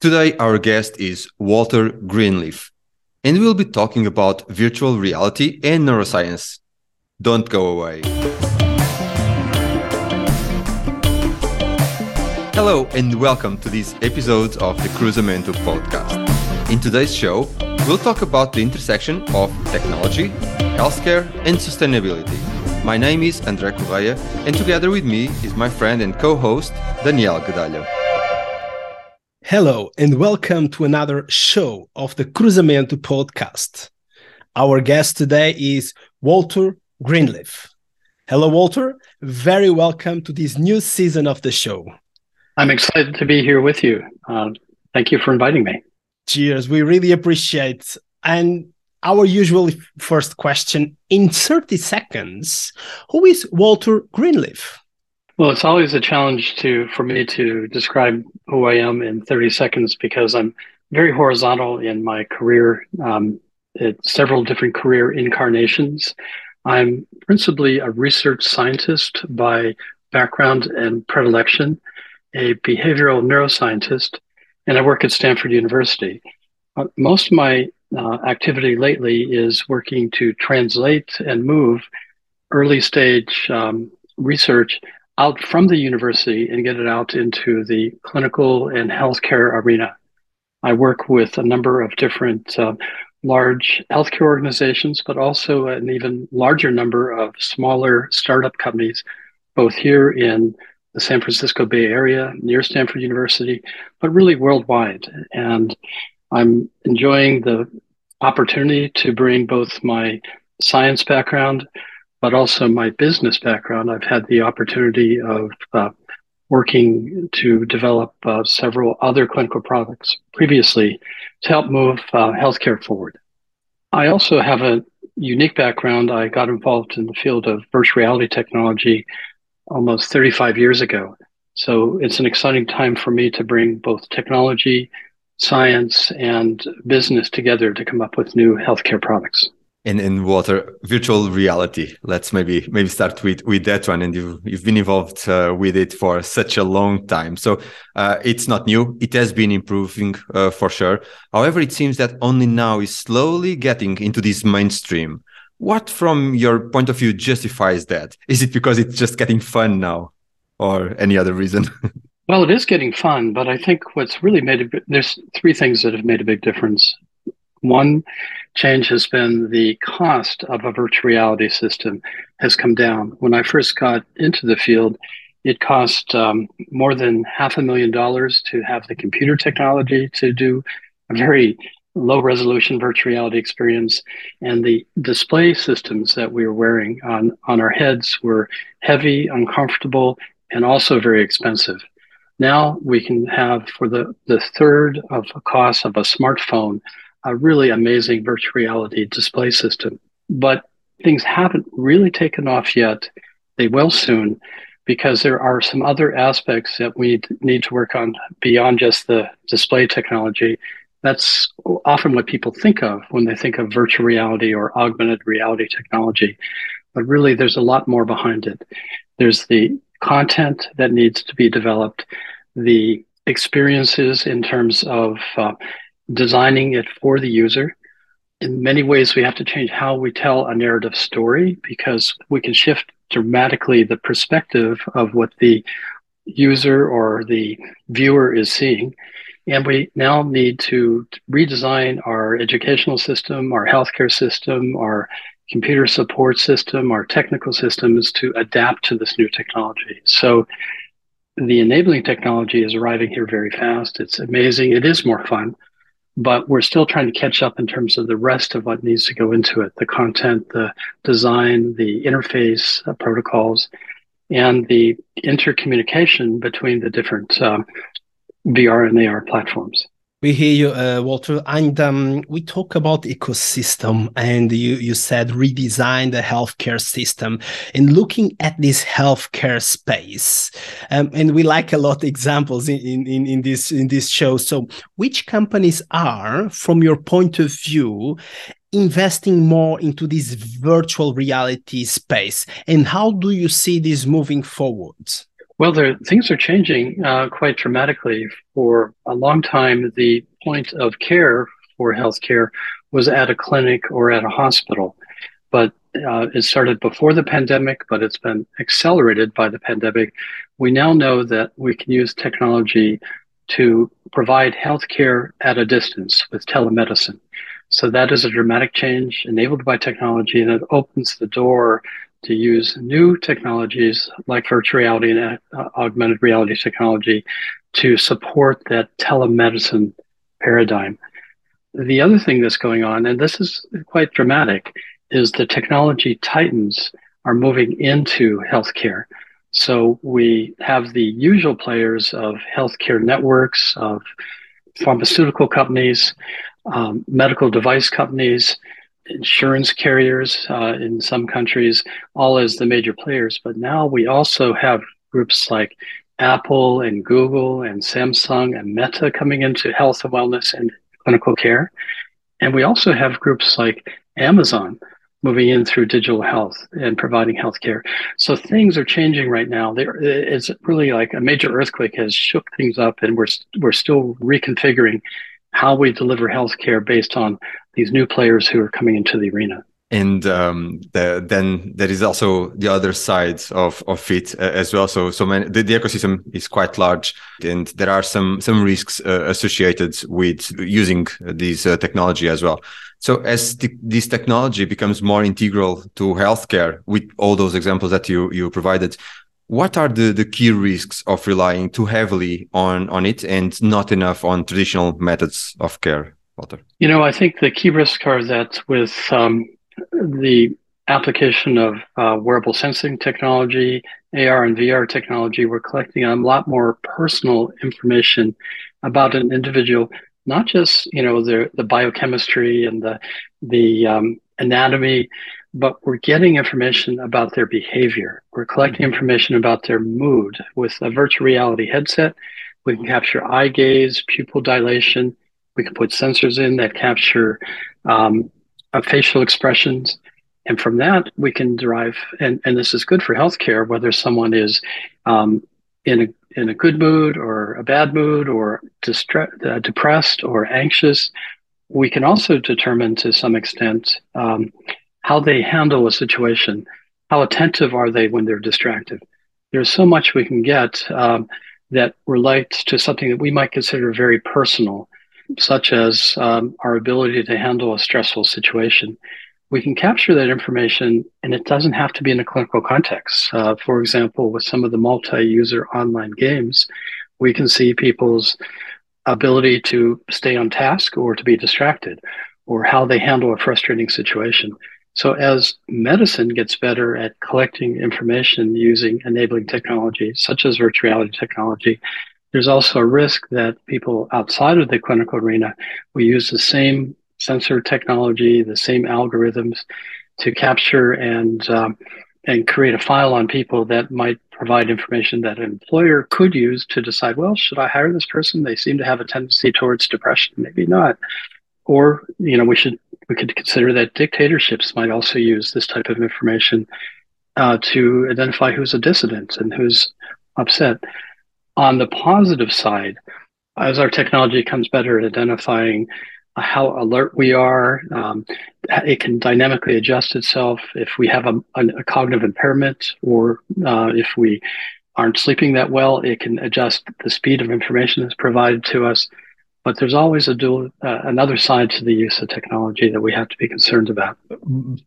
Today, our guest is Walter Greenleaf, and we'll be talking about virtual reality and neuroscience. Don't go away. Hello, and welcome to this episode of the Cruzamento podcast. In today's show, we'll talk about the intersection of technology, healthcare, and sustainability. My name is André Correia, and together with me is my friend and co host, Daniel Guedelha. Hello, and welcome to another show of the Cruzamento podcast. Our guest today is Walter Greenleaf. Hello, Walter. Very welcome to this new season of the show. I'm excited to be here with you. Uh, thank you for inviting me. Cheers. We really appreciate. And our usual first question in 30 seconds Who is Walter Greenleaf? Well, it's always a challenge to for me to describe who I am in 30 seconds because I'm very horizontal in my career. Um, several different career incarnations. I'm principally a research scientist by background and predilection, a behavioral neuroscientist, and I work at Stanford University. Uh, most of my uh, activity lately is working to translate and move early stage um, research out from the university and get it out into the clinical and healthcare arena. I work with a number of different uh, large healthcare organizations, but also an even larger number of smaller startup companies, both here in the San Francisco Bay Area near Stanford University, but really worldwide. And I'm enjoying the opportunity to bring both my science background but also my business background. I've had the opportunity of uh, working to develop uh, several other clinical products previously to help move uh, healthcare forward. I also have a unique background. I got involved in the field of virtual reality technology almost 35 years ago. So it's an exciting time for me to bring both technology, science, and business together to come up with new healthcare products in in water virtual reality. Let's maybe maybe start with with that one. And you've, you've been involved uh, with it for such a long time. So uh, it's not new. It has been improving uh, for sure. However it seems that only now is slowly getting into this mainstream. What from your point of view justifies that? Is it because it's just getting fun now or any other reason? Well it is getting fun but i think what's really made it there's three things that have made a big difference. One change has been the cost of a virtual reality system has come down. When I first got into the field, it cost um, more than half a million dollars to have the computer technology to do a very low resolution virtual reality experience. And the display systems that we were wearing on, on our heads were heavy, uncomfortable, and also very expensive. Now we can have for the, the third of the cost of a smartphone a really amazing virtual reality display system. But things haven't really taken off yet. They will soon because there are some other aspects that we need to work on beyond just the display technology. That's often what people think of when they think of virtual reality or augmented reality technology. But really, there's a lot more behind it. There's the content that needs to be developed, the experiences in terms of uh, designing it for the user. In many ways, we have to change how we tell a narrative story because we can shift dramatically the perspective of what the user or the viewer is seeing. And we now need to redesign our educational system, our healthcare system, our computer support system, our technical systems to adapt to this new technology. So the enabling technology is arriving here very fast. It's amazing. It is more fun but we're still trying to catch up in terms of the rest of what needs to go into it the content, the design, the interface uh, protocols, and the intercommunication between the different um, VR and AR platforms. We hear you, uh, Walter, and um, we talk about ecosystem, and you you said redesign the healthcare system, and looking at this healthcare space, um, and we like a lot examples in, in in this in this show. So, which companies are, from your point of view, investing more into this virtual reality space, and how do you see this moving forward? Well, there, things are changing uh, quite dramatically. For a long time, the point of care for healthcare was at a clinic or at a hospital. But uh, it started before the pandemic, but it's been accelerated by the pandemic. We now know that we can use technology to provide healthcare at a distance with telemedicine. So that is a dramatic change enabled by technology, and it opens the door to use new technologies like virtual reality and uh, augmented reality technology to support that telemedicine paradigm. The other thing that's going on, and this is quite dramatic, is the technology titans are moving into healthcare. So we have the usual players of healthcare networks, of pharmaceutical companies, um, medical device companies, insurance carriers uh, in some countries, all as the major players. But now we also have groups like Apple and Google and Samsung and Meta coming into health and wellness and clinical care. And we also have groups like Amazon moving in through digital health and providing healthcare. So things are changing right now. There, it's really like a major earthquake has shook things up, and we're we're still reconfiguring how we deliver healthcare based on these new players who are coming into the arena and um, the, then there is also the other side of of it uh, as well. So so many, the, the, ecosystem is quite large, and there are some some risks uh, associated with using this uh, technology as well. So as the, this technology becomes more integral to healthcare, with all those examples that you you provided, what are the, the key risks of relying too heavily on on it and not enough on traditional methods of care? Walter? You know, I think the key risks are that with um, the application of uh, wearable sensing technology, AR and VR technology, we're collecting a lot more personal information about an individual, not just you know the the biochemistry and the the um, anatomy, but we're getting information about their behavior. We're collecting information about their mood with a virtual reality headset. We can capture eye gaze, pupil dilation. We can put sensors in that capture um, facial expressions. And from that, we can derive, and, and this is good for healthcare, whether someone is um, in, a, in a good mood or a bad mood or distre- uh, depressed or anxious. We can also determine to some extent um, how they handle a situation. How attentive are they when they're distracted? There's so much we can get um, that relates to something that we might consider very personal such as um, our ability to handle a stressful situation. We can capture that information, and it doesn't have to be in a clinical context. Uh, for example, with some of the multi user online games, we can see people's ability to stay on task or to be distracted, or how they handle a frustrating situation. So, as medicine gets better at collecting information using enabling technology, such as virtual reality technology, there's also a risk that people outside of the clinical arena will use the same sensor technology, the same algorithms to capture and um, and create a file on people that might provide information that an employer could use to decide, well, should I hire this person? They seem to have a tendency towards depression, maybe not. Or, you know, we should we could consider that dictatorships might also use this type of information uh, to identify who's a dissident and who's upset. On the positive side, as our technology comes better at identifying how alert we are, um, it can dynamically adjust itself if we have a, a, a cognitive impairment or uh, if we aren't sleeping that well, it can adjust the speed of information that's provided to us but there's always a dual uh, another side to the use of technology that we have to be concerned about.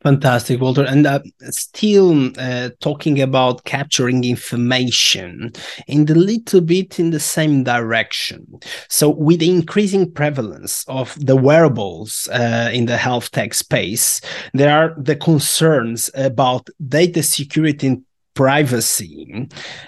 Fantastic walter. And uh, still uh, talking about capturing information in the little bit in the same direction. So with the increasing prevalence of the wearables uh, in the health tech space there are the concerns about data security privacy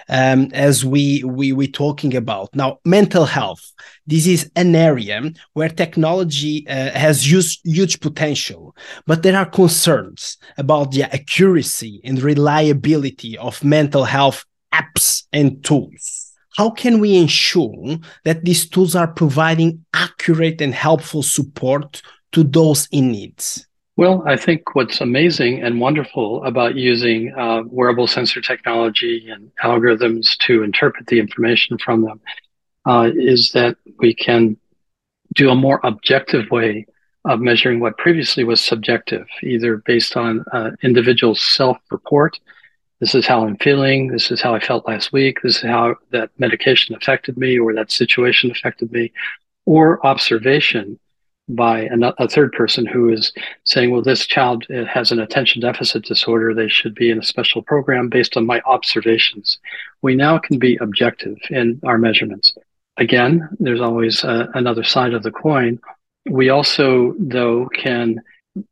um, as we we we talking about. Now mental health this is an area where technology uh, has huge, huge potential but there are concerns about the accuracy and reliability of mental health apps and tools. How can we ensure that these tools are providing accurate and helpful support to those in needs Well, I think what's amazing and wonderful about using uh, wearable sensor technology and algorithms to interpret the information from them uh, is that we can do a more objective way of measuring what previously was subjective, either based on uh, individual self-report. This is how I'm feeling. This is how I felt last week. This is how that medication affected me or that situation affected me, or observation by a, third person who is saying, well, this child uh, has an attention deficit disorder. They should be in a special program based on my observations. We now can be objective in our measurements. Again, there's always uh, another side of the coin. We also, though, can,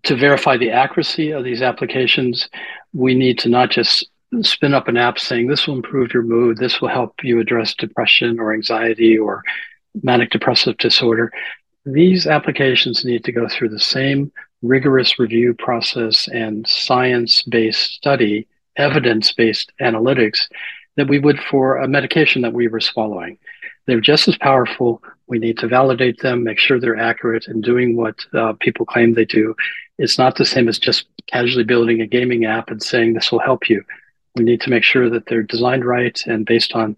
to verify the accuracy of these applications, we need to not just spin up an app saying this will improve your mood, this will help you address depression or anxiety or manic depressive disorder. These applications need to go through the same rigorous review process and science based study, evidence based analytics that we would for a medication that we were swallowing. They're just as powerful. We need to validate them, make sure they're accurate and doing what uh, people claim they do. It's not the same as just casually building a gaming app and saying this will help you. We need to make sure that they're designed right and based on,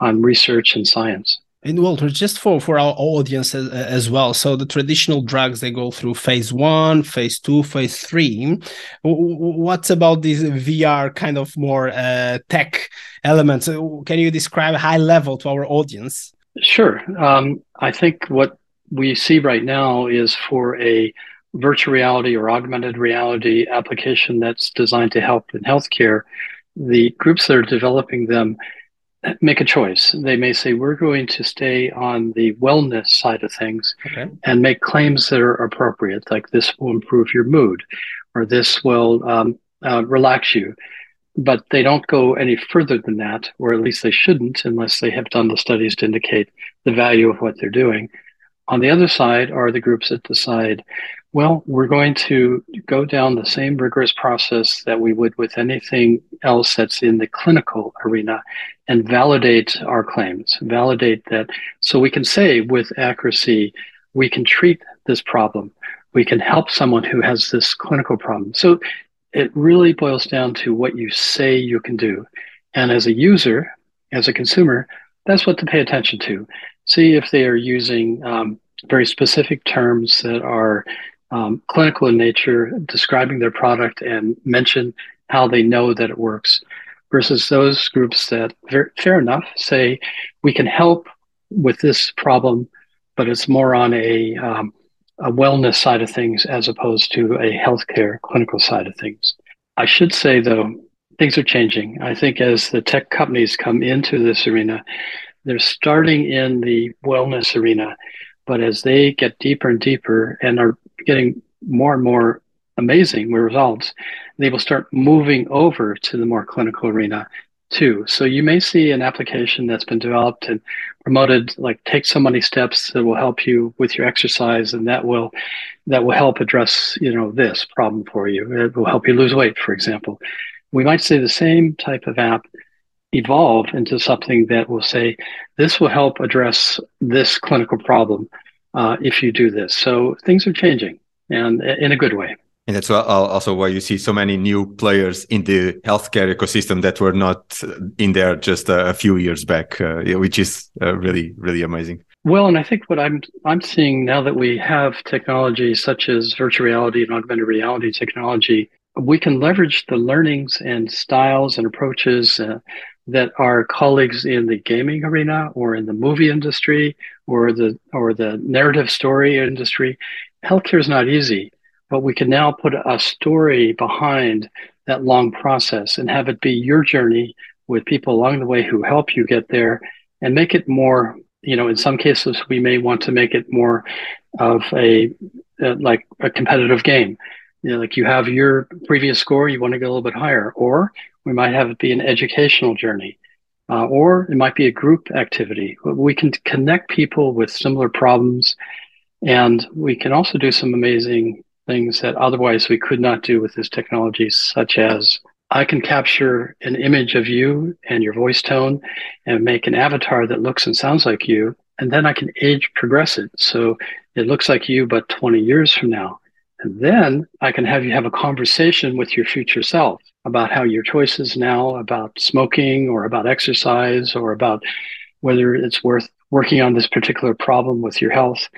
on research and science. And Walter, just for, for our audience as, as, well. So the traditional drugs they go through phase one, phase two, phase three. What's about these VR kind of more uh, tech elements? Can you describe high level to our audience? Sure. Um, I think what we see right now is for a virtual reality or augmented reality application that's designed to help in healthcare. The groups that are developing them make a choice. They may say, we're going to stay on the wellness side of things okay. and make claims that are appropriate, like this will improve your mood or this will um, uh, relax you. But they don't go any further than that, or at least they shouldn't, unless they have done the studies to indicate the value of what they're doing. On the other side are the groups that decide well, we're going to go down the same rigorous process that we would with anything else that's in the clinical arena and validate our claims, validate that so we can say with accuracy, we can treat this problem. We can help someone who has this clinical problem. So it really boils down to what you say you can do. And as a user, as a consumer, that's what to pay attention to. See if they are using um, very specific terms that are um, clinical in nature, describing their product and mention how they know that it works, versus those groups that, fair enough, say we can help with this problem, but it's more on a um, a wellness side of things as opposed to a healthcare clinical side of things. I should say though, things are changing. I think as the tech companies come into this arena, they're starting in the wellness arena but as they get deeper and deeper and are getting more and more amazing results, they will start moving over to the more clinical arena too. So you may see an application that's been developed and promoted, like take so many steps that will help you with your exercise, and that will that will help address you know this problem for you. It will help you lose weight, for example. We might see the same type of app evolve into something that will say this will help address this clinical problem uh, if you do this. So things are changing and in a good way. And that's also why you see so many new players in the healthcare ecosystem that were not in there just a few years back, uh, which is uh, really, really amazing. Well, and I think what I'm I'm seeing now that we have technology such as virtual reality and augmented reality technology, we can leverage the learnings and styles and approaches uh, that our colleagues in the gaming arena or in the movie industry or the or the narrative story industry healthcare is not easy but we can now put a story behind that long process and have it be your journey with people along the way who help you get there and make it more you know in some cases we may want to make it more of a uh, like a competitive game. You know, like you have your previous score, you want to go a little bit higher, or we might have it be an educational journey, uh, or it might be a group activity. We can connect people with similar problems, and we can also do some amazing things that otherwise we could not do with this technology, such as I can capture an image of you and your voice tone and make an avatar that looks and sounds like you. And then I can age progress it. So it looks like you, but 20 years from now. And then I can have you have a conversation with your future self about how your choices now about smoking or about exercise or about whether it's worth working on this particular problem with your health,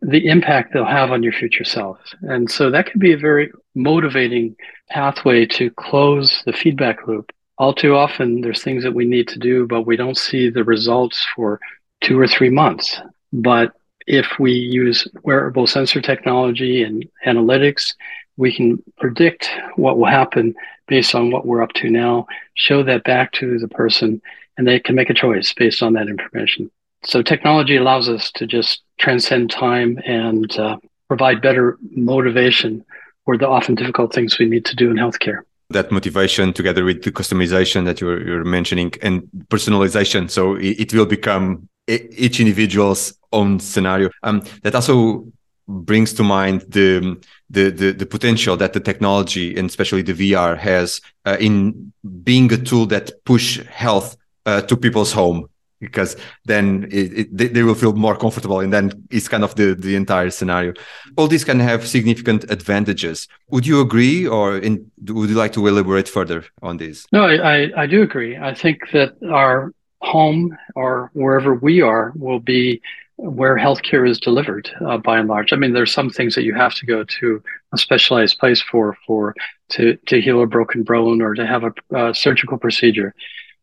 the impact they'll have on your future self. And so that can be a very motivating pathway to close the feedback loop. All too often, there's things that we need to do, but we don't see the results for two or three months. But if we use wearable sensor technology and analytics, we can predict what will happen based on what we're up to now, show that back to the person, and they can make a choice based on that information. So technology allows us to just transcend time and uh, provide better motivation for the often difficult things we need to do in healthcare. That motivation, together with the customization that you're, you're mentioning and personalization, so it, it will become each individual's own scenario. Um, that also brings to mind the, the the the, potential that the technology and especially the VR has uh, in being a tool that push health uh, to people's home because then it, it, they, will feel more comfortable and then it's kind of the, the entire scenario. All these can have significant advantages. Would you agree or in, would you like to elaborate further on this? No I, I do agree. I think that our home or wherever we are will be where healthcare is delivered uh, by and large. I mean, there's some things that you have to go to a specialized place for, for to to heal a broken bone or to have a uh, surgical procedure.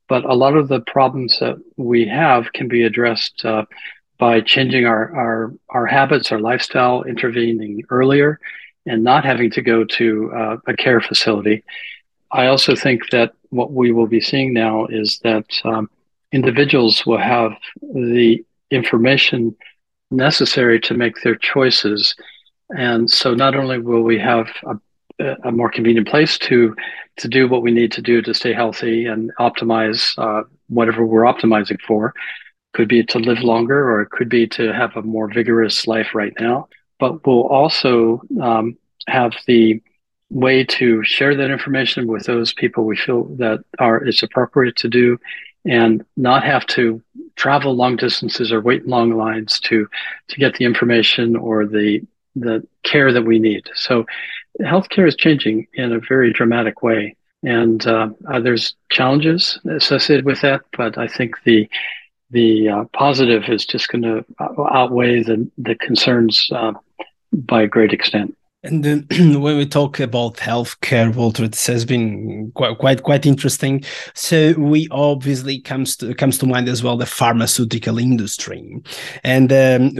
But a lot of the problems that we have can be addressed uh, by changing our, our our habits, our lifestyle, intervening earlier, and not having to go to uh, a care facility. I also think that what we will be seeing now is that um, individuals will have the information necessary to make their choices. And so not only will we have a, a more convenient place to to do what we need to do to stay healthy and optimize uh, whatever we're optimizing for, could be to live longer or it could be to have a more vigorous life right now. But we'll also um, have the way to share that information with those people we feel that are it's appropriate to do and not have to travel long distances or wait long lines to to get the information or the the care that we need. So healthcare is changing in a very dramatic way. And uh, uh, there's challenges associated with that, but I think the the uh, positive is just going to outweigh the the concerns uh, by a great extent. And then when we talk about healthcare, Walter, this has been quite quite quite interesting. So we obviously comes to comes to mind as well the pharmaceutical industry, and um,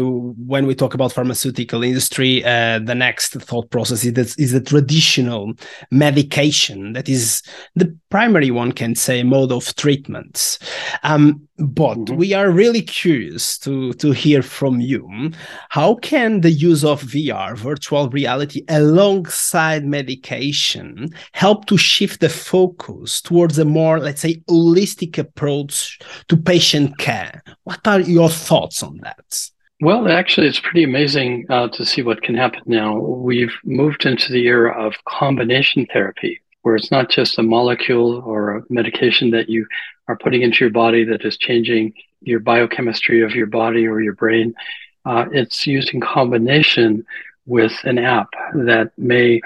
when we talk about pharmaceutical industry, uh, the next thought process is that is the traditional medication that is the primary one can say mode of treatments. Um, but mm-hmm. we are really curious to to hear from you. How can the use of VR, virtual reality, alongside medication, help to shift the focus towards a more, let's say, holistic approach to patient care? What are your thoughts on that? Well, actually, it's pretty amazing uh, to see what can happen now. We've moved into the era of combination therapy, where it's not just a molecule or a medication that you are putting into your body that is changing your biochemistry of your body or your brain. Uh, it's used in combination with an app that may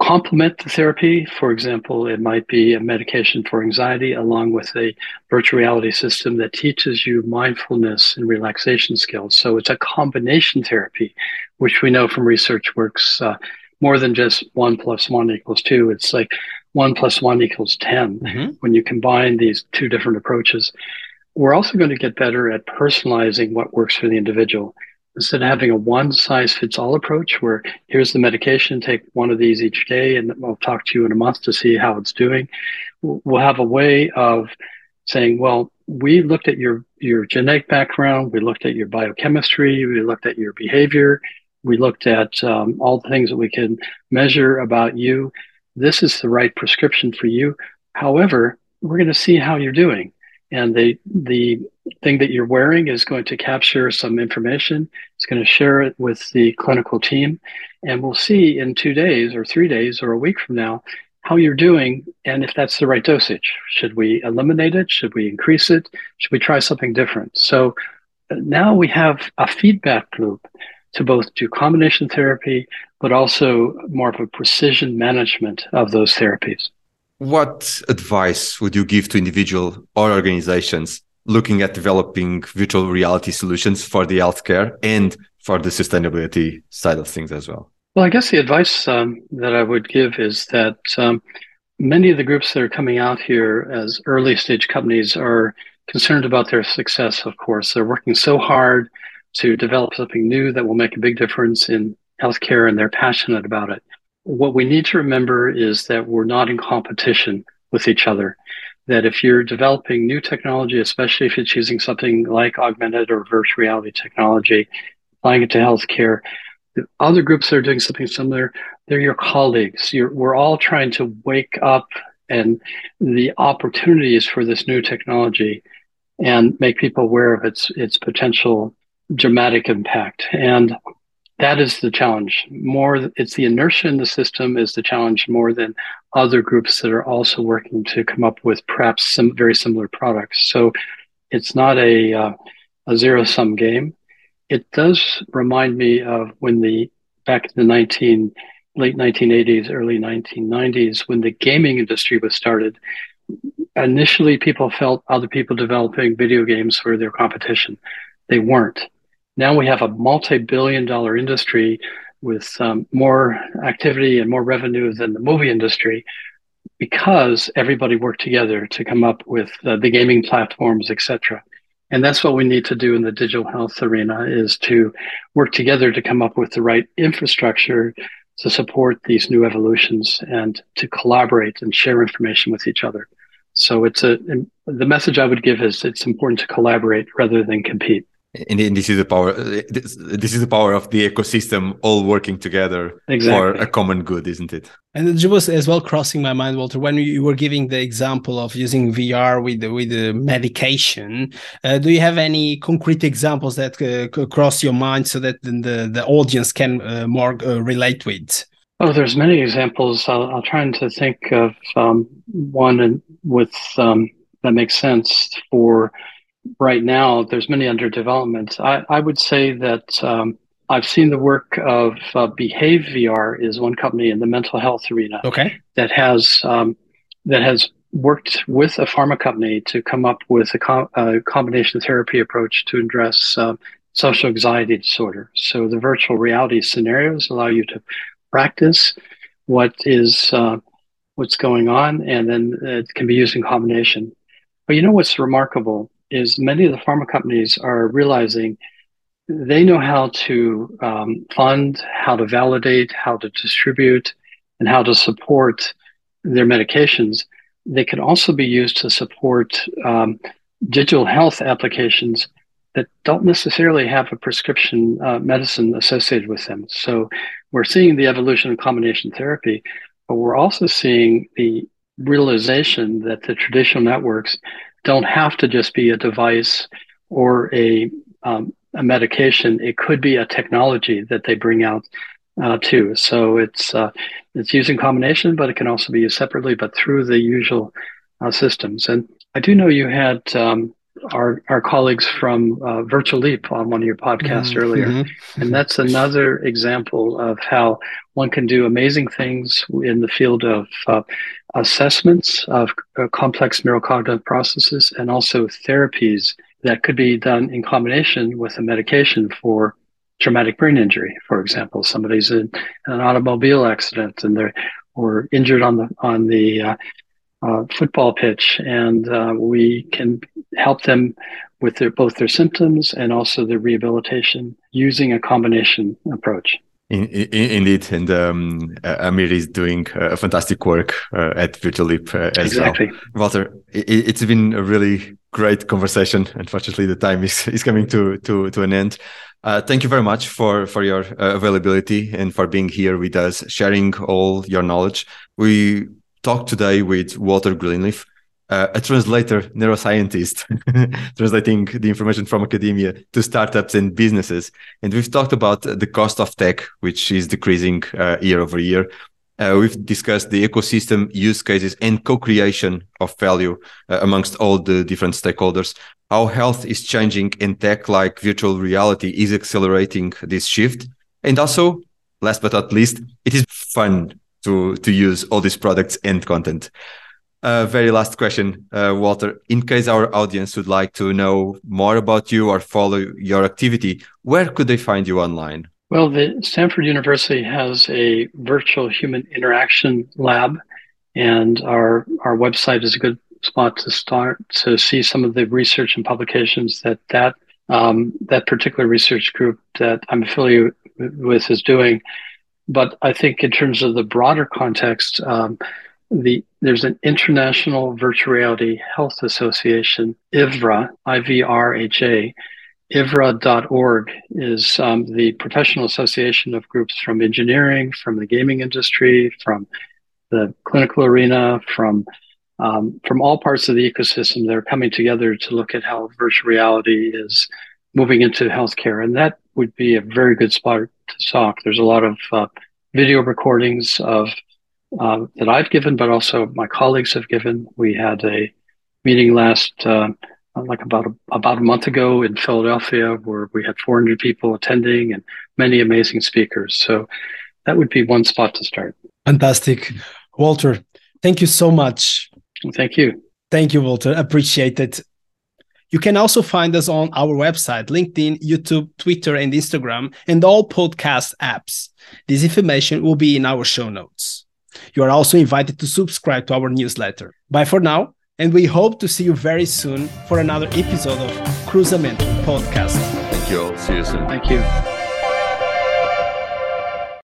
complement the therapy. For example, it might be a medication for anxiety along with a virtual reality system that teaches you mindfulness and relaxation skills. So it's a combination therapy, which we know from research works uh, more than just one plus one equals two. It's like one plus one equals 10 mm-hmm. when you combine these two different approaches. We're also going to get better at personalizing what works for the individual. Instead of having a one size fits all approach where here's the medication, take one of these each day, and I'll talk to you in a month to see how it's doing. We'll have a way of saying, well, we looked at your, your genetic background, we looked at your biochemistry, we looked at your behavior, we looked at um, all the things that we can measure about you this is the right prescription for you. However, we're going to see how you're doing. And the the thing that you're wearing is going to capture some information. It's going to share it with the clinical team. And we'll see in two days or three days or a week from now how you're doing and if that's the right dosage. Should we eliminate it? Should we increase it? Should we try something different? So uh, now we have a feedback loop to both do combination therapy, but also more of a precision management of those therapies. What advice would you give to individual or organizations looking at developing virtual reality solutions for the healthcare and for the sustainability side of things as well? Well, I guess the advice um, that I would give is that um, many of the groups that are coming out here as early stage companies are concerned about their success, of course. They're working so hard to develop something new that will make a big difference in healthcare and they're passionate about it. What we need to remember is that we're not in competition with each other. That if you're developing new technology, especially if it's using something like augmented or virtual reality technology, applying it to healthcare, the other groups that are doing something similar, they're your colleagues. You're, we're all trying to wake up and the opportunities for this new technology and make people aware of its its potential dramatic impact. And that is the challenge. More, it's the inertia in the system is the challenge more than other groups that are also working to come up with perhaps some very similar products. So it's not a uh, a zero sum game. It does remind me of when the back in the 19 late 1980s, early 1990s, when the gaming industry was started. Initially, people felt other people developing video games were their competition. They weren't. Now we have a multi-billion dollar industry with um, more activity and more revenue than the movie industry because everybody worked together to come up with uh, the gaming platforms, etc. And that's what we need to do in the digital health arena is to work together to come up with the right infrastructure to support these new evolutions and to collaborate and share information with each other. So it's a the message I would give is it's important to collaborate rather than compete and this is the power this, this, is the power of the ecosystem all working together exactly. for a common good isn't it and it was as well crossing my mind walter when you were giving the example of using vr with with the medication uh, do you have any concrete examples that uh, cross your mind so that the the audience can uh, more uh, relate with Oh, there's many examples. I'll, I'll try to think of um, one with um, that makes sense for right now, there's many under development. I, I would say that um, I've seen the work of uh, BehaVR is one company in the mental health arena. Okay. That has um, that has worked with a pharma company to come up with a, a combination therapy approach to address uh, social anxiety disorder. So the virtual reality scenarios allow you to practice what is uh, what's going on, and then it can be used in combination. But you know what's remarkable is many of the pharma companies are realizing they know how to um, fund, how to validate, how to distribute, and how to support their medications. They can also be used to support um, digital health applications that don't necessarily have a prescription uh, medicine associated with them. So we're seeing the evolution of combination therapy, but we're also seeing the realization that the traditional networks don't have to just be a device or a um, a medication. It could be a technology that they bring out uh, too. So it's uh, it's using combination, but it can also be used separately, but through the usual uh, systems. And I do know you had um, our our colleagues from uh, Virtuleap on one of your podcasts mm-hmm. earlier, mm-hmm. and that's another example of how one can do amazing things in the field of uh, assessments of uh, complex neurocognitive processes and also therapies that could be done in combination with a medication for traumatic brain injury, for example. Somebody's in an automobile accident and they're or injured on the on the uh, uh, football pitch, and uh, we can help them with their, both their symptoms and also their rehabilitation using a combination approach. In, in, indeed, and um, uh, Amir is doing uh, fantastic work uh, at Virtuleap uh, as exactly. well. Walter, it, has been a really great conversation. Unfortunately, the time is, is coming to, to, to an end. Uh, thank you very much for, for your uh, availability and for being here with us, sharing all your knowledge. We talked today with Walter Greenleaf, uh, a translator, neuroscientist, translating the information from academia to startups and businesses. And we've talked about the cost of tech, which is decreasing uh, year over year. Uh, we've discussed the ecosystem use cases and co-creation of value uh, amongst all the different stakeholders. How health is changing and tech like virtual reality is accelerating this shift. And also, last but not least, it is fun to, to use all these products and content. Uh, very last question, uh, Walter. In case our audience would like to know more about you or follow your activity, where could they find you online? Well, the Stanford University has a virtual human interaction lab, and our our website is a good spot to start to see some of the research and publications that that um, that particular research group that I'm affiliated with is doing. But I think in terms of the broader context, um, the there's an International Virtual Reality Health Association, IVRHA, I-V-R-H-A, IVRHA.org is um, the professional association of groups from engineering, from the gaming industry, from the clinical arena, from um, from all parts of the ecosystem. They're coming together to look at how virtual reality is moving into healthcare, and that would be a very good spot to talk. There's a lot of uh, video recordings of uh, that I've given, but also my colleagues have given. We had a meeting last. Uh, like about a, about a month ago in Philadelphia, where we had 400 people attending and many amazing speakers. So that would be one spot to start. Fantastic, Walter. Thank you so much. Thank you. Thank you, Walter. Appreciate it. You can also find us on our website, LinkedIn, YouTube, Twitter, and Instagram, and all podcast apps. This information will be in our show notes. You are also invited to subscribe to our newsletter. Bye for now and we hope to see you very soon for another episode of Cruzamento Podcast. Thank you all. See you soon. Thank you.